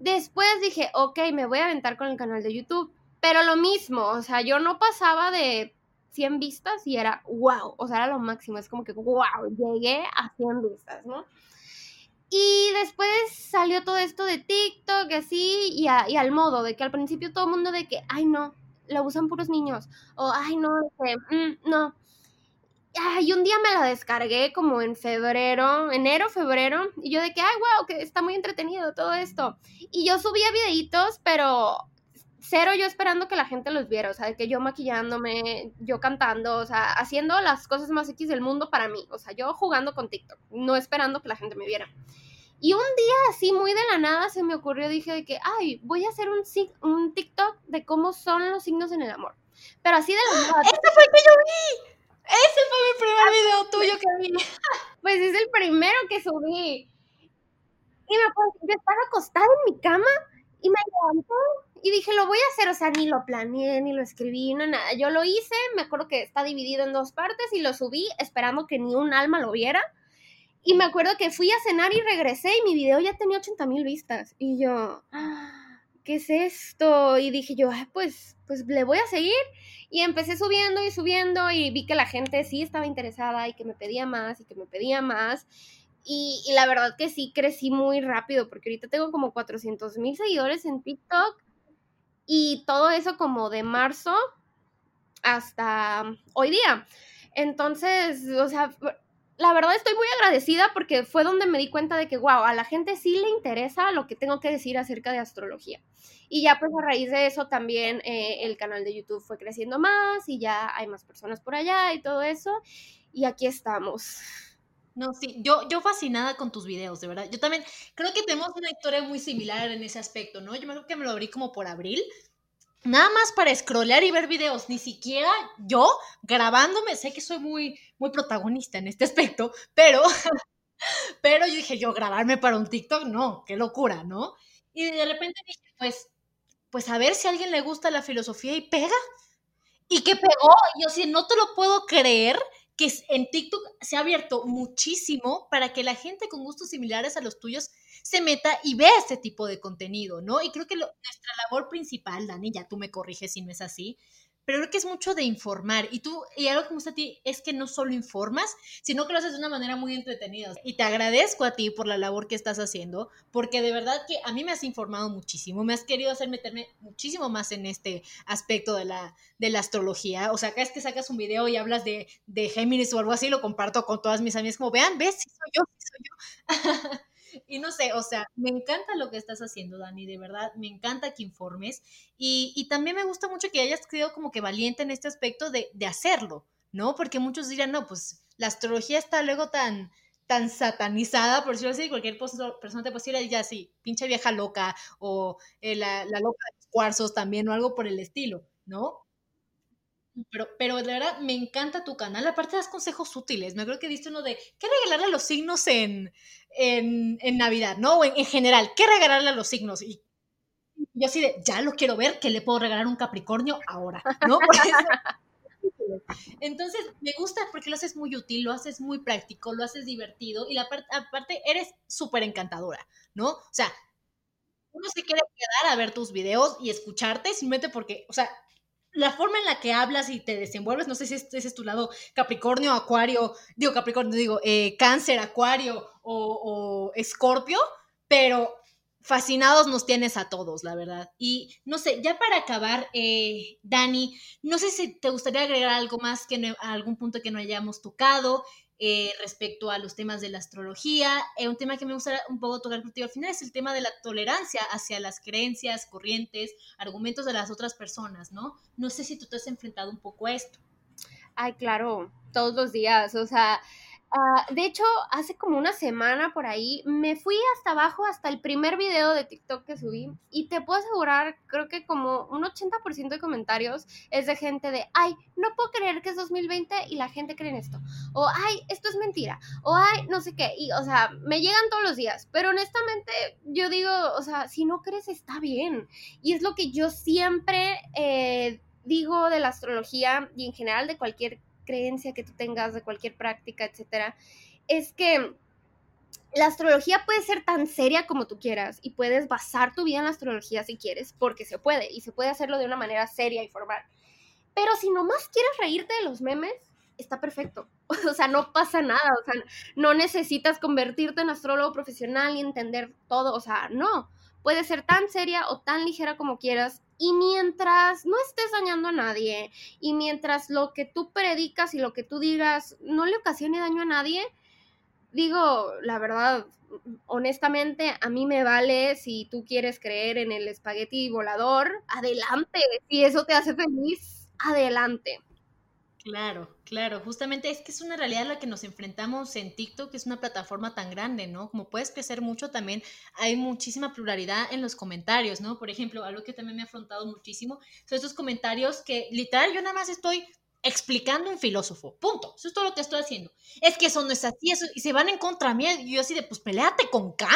Después dije, ok, me voy a aventar con el canal de YouTube. Pero lo mismo, o sea, yo no pasaba de 100 vistas y era wow, o sea, era lo máximo, es como que wow, llegué a 100 vistas, ¿no? Y después salió todo esto de TikTok, así, y, y al modo, de que al principio todo el mundo de que, ay no, la usan puros niños, o ay no, mm, no. Y un día me la descargué como en febrero, enero, febrero, y yo de que, ay, wow, que está muy entretenido todo esto. Y yo subía videitos, pero cero yo esperando que la gente los viera, o sea, de que yo maquillándome, yo cantando, o sea, haciendo las cosas más X del mundo para mí, o sea, yo jugando con TikTok, no esperando que la gente me viera. Y un día así muy de la nada se me ocurrió, dije de que, ay, voy a hacer un, un TikTok de cómo son los signos en el amor. Pero así de la nada. ¡Ese fue el que yo vi! Ese fue mi primer video tuyo que vi. Pues es el primero que subí. Y me acuerdo, yo estaba acostada en mi cama y me levanté y dije, lo voy a hacer, o sea, ni lo planeé, ni lo escribí, no nada. Yo lo hice, me acuerdo que está dividido en dos partes y lo subí esperando que ni un alma lo viera. Y me acuerdo que fui a cenar y regresé y mi video ya tenía 80 mil vistas. Y yo, ¿qué es esto? Y dije yo, pues, pues le voy a seguir. Y empecé subiendo y subiendo y vi que la gente sí estaba interesada y que me pedía más y que me pedía más. Y, y la verdad que sí crecí muy rápido porque ahorita tengo como 400 mil seguidores en TikTok y todo eso como de marzo hasta hoy día. Entonces, o sea, la verdad estoy muy agradecida porque fue donde me di cuenta de que, wow, a la gente sí le interesa lo que tengo que decir acerca de astrología. Y ya pues a raíz de eso también eh, el canal de YouTube fue creciendo más y ya hay más personas por allá y todo eso. Y aquí estamos. No, sí, yo, yo fascinada con tus videos, de verdad. Yo también creo que tenemos una historia muy similar en ese aspecto, ¿no? Yo me creo que me lo abrí como por abril. Nada más para scrollear y ver videos, ni siquiera yo grabándome, sé que soy muy, muy protagonista en este aspecto, pero, pero yo dije, yo grabarme para un TikTok, no, qué locura, ¿no? Y de repente dije, pues, pues a ver si a alguien le gusta la filosofía y pega. Y que pegó, yo sí, no te lo puedo creer que en TikTok se ha abierto muchísimo para que la gente con gustos similares a los tuyos se meta y vea este tipo de contenido, ¿no? Y creo que nuestra labor principal, Dani, ya tú me corriges si no es así, pero creo que es mucho de informar. Y tú, y algo que me gusta a ti es que no solo informas, sino que lo haces de una manera muy entretenida. Y te agradezco a ti por la labor que estás haciendo, porque de verdad que a mí me has informado muchísimo, me has querido hacer meterme muchísimo más en este aspecto de la, de la astrología. O sea, acá es que sacas un video y hablas de, de Géminis o algo así, lo comparto con todas mis amigas, como vean, ves, sí soy yo, sí soy yo. Y no sé, o sea, me encanta lo que estás haciendo, Dani, de verdad, me encanta que informes. Y, y también me gusta mucho que hayas sido como que valiente en este aspecto de, de hacerlo, ¿no? Porque muchos dirán, no, pues la astrología está luego tan, tan satanizada, por decirlo así, cualquier persona te puede ya sí, pinche vieja loca, o eh, la, la, loca de los cuarzos también, o algo por el estilo, ¿no? Pero, pero de verdad me encanta tu canal. Aparte das consejos útiles. Me creo que diste uno de qué regalarle a los signos en, en, en Navidad, ¿no? O en, general, ¿qué regalarle a los signos? Y yo así de, ya lo quiero ver, ¿qué le puedo regalar un Capricornio ahora? ¿No? Entonces, me gusta porque lo haces muy útil, lo haces muy práctico, lo haces divertido y la aparte eres súper encantadora, ¿no? O sea, uno se quiere quedar a ver tus videos y escucharte simplemente porque, o sea, la forma en la que hablas y te desenvuelves, no sé si ese es tu lado Capricornio, Acuario, digo Capricornio, digo eh, Cáncer, Acuario o, Escorpio, pero fascinados nos tienes a todos, la verdad. Y no sé, ya para acabar, eh, Dani, no sé si te gustaría agregar algo más que algún punto que no hayamos tocado. Eh, respecto a los temas de la astrología. Eh, un tema que me gustaría un poco tocar contigo al final es el tema de la tolerancia hacia las creencias, corrientes, argumentos de las otras personas, ¿no? No sé si tú te has enfrentado un poco a esto. Ay, claro, todos los días, o sea, Ah, de hecho, hace como una semana por ahí me fui hasta abajo, hasta el primer video de TikTok que subí y te puedo asegurar, creo que como un 80% de comentarios es de gente de, ay, no puedo creer que es 2020 y la gente cree en esto. O, ay, esto es mentira. O, ay, no sé qué. Y, o sea, me llegan todos los días. Pero honestamente, yo digo, o sea, si no crees está bien. Y es lo que yo siempre... Eh, digo de la astrología y en general de cualquier creencia que tú tengas, de cualquier práctica, etcétera, es que la astrología puede ser tan seria como tú quieras y puedes basar tu vida en la astrología si quieres, porque se puede y se puede hacerlo de una manera seria y formal. Pero si nomás quieres reírte de los memes, está perfecto. O sea, no pasa nada. O sea, no necesitas convertirte en astrólogo profesional y entender todo. O sea, no. Puede ser tan seria o tan ligera como quieras y mientras no estés dañando a nadie y mientras lo que tú predicas y lo que tú digas no le ocasione daño a nadie, digo, la verdad, honestamente, a mí me vale si tú quieres creer en el espagueti volador, adelante. Si eso te hace feliz, adelante. Claro, claro, justamente es que es una realidad a la que nos enfrentamos en TikTok, que es una plataforma tan grande, ¿no? Como puedes crecer mucho, también hay muchísima pluralidad en los comentarios, ¿no? Por ejemplo, algo que también me ha afrontado muchísimo son estos comentarios que literal yo nada más estoy explicando un filósofo, punto. Eso es todo lo que estoy haciendo. Es que eso no es así, eso, y se van en contra mía, y yo así de, pues peleate con Kant,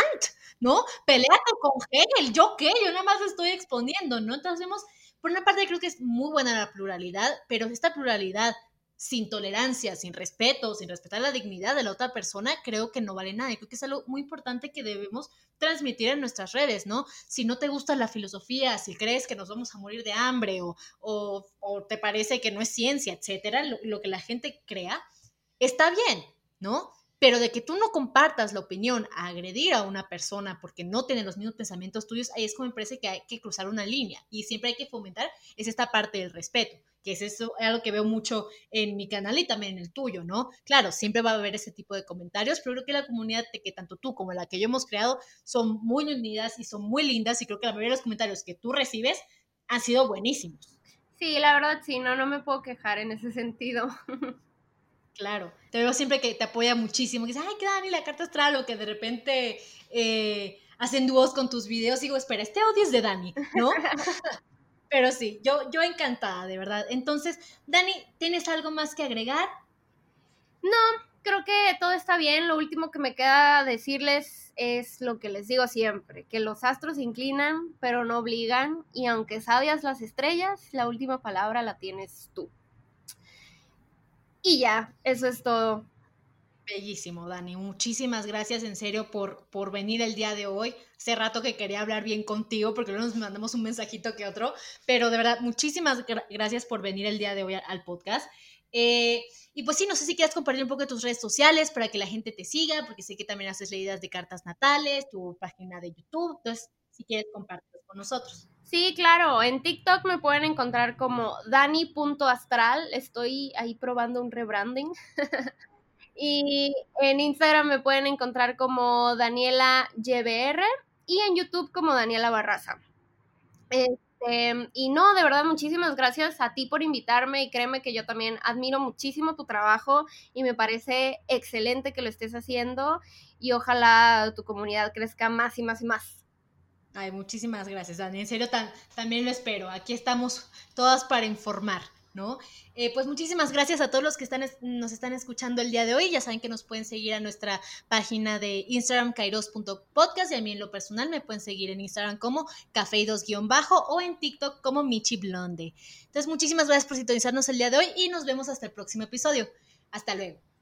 ¿no? Peleate con Hegel, ¿yo qué? Yo nada más estoy exponiendo, ¿no? Entonces vemos por una parte creo que es muy buena la pluralidad, pero esta pluralidad sin tolerancia, sin respeto, sin respetar la dignidad de la otra persona, creo que no vale nada. Y creo que es algo muy importante que debemos transmitir en nuestras redes, ¿no? Si no te gusta la filosofía, si crees que nos vamos a morir de hambre o, o, te parece que no es ciencia, etcétera, lo que la gente crea, está bien, ¿no? Pero de que tú no compartas la opinión a agredir a una persona porque no tiene los mismos pensamientos tuyos, ahí es como me parece que hay que cruzar una línea y siempre hay que fomentar es esta parte del respeto, que es eso, es algo que veo mucho en mi canal y también en el tuyo, ¿no? Claro, siempre va a haber ese tipo de comentarios, pero creo que la comunidad que tanto tú como la que yo hemos creado son muy unidas y son muy lindas y creo que la mayoría de los comentarios que tú recibes han sido buenísimos. Sí, la verdad sí, no, no me puedo quejar en ese sentido. Claro, te veo siempre que te apoya muchísimo, que dice, ay, que Dani, la carta astral, o que de repente eh, hacen dúos con tus videos, y digo, espera, este audio es de Dani, ¿no? Pero sí, yo, yo encantada, de verdad. Entonces, Dani, ¿tienes algo más que agregar? No, creo que todo está bien. Lo último que me queda decirles es lo que les digo siempre, que los astros inclinan, pero no obligan, y aunque sabias las estrellas, la última palabra la tienes tú. Y ya, eso es todo. Bellísimo, Dani. Muchísimas gracias en serio por, por venir el día de hoy. Hace rato que quería hablar bien contigo porque luego nos mandamos un mensajito que otro, pero de verdad, muchísimas gracias por venir el día de hoy al, podcast. Eh, y pues sí, no sé si quieres compartir un poco de tus redes sociales para que la gente te siga, porque sé que también haces leídas de cartas natales, tu página de YouTube. Entonces, si quieres compartir con nosotros. Sí, claro, en TikTok me pueden encontrar como dani.astral, estoy ahí probando un rebranding. y en Instagram me pueden encontrar como Daniela YBR y en YouTube como Daniela Barraza. Este, y no, de verdad, muchísimas gracias a ti por invitarme y créeme que yo también admiro muchísimo tu trabajo y me parece excelente que lo estés haciendo y ojalá tu comunidad crezca más y más y más. Ay, muchísimas gracias, Dani. En serio, también lo espero. Aquí estamos todas para informar, ¿no? Eh, pues muchísimas gracias a todos los que están, nos están escuchando el día de hoy. Ya saben que nos pueden seguir a nuestra página de Instagram, kairos.podcast. Y a mí en lo personal me pueden seguir en Instagram como cafeidos-bajo o en TikTok como Michi Blonde. Entonces, muchísimas gracias por sintonizarnos el día de hoy y nos vemos hasta el próximo episodio. Hasta luego.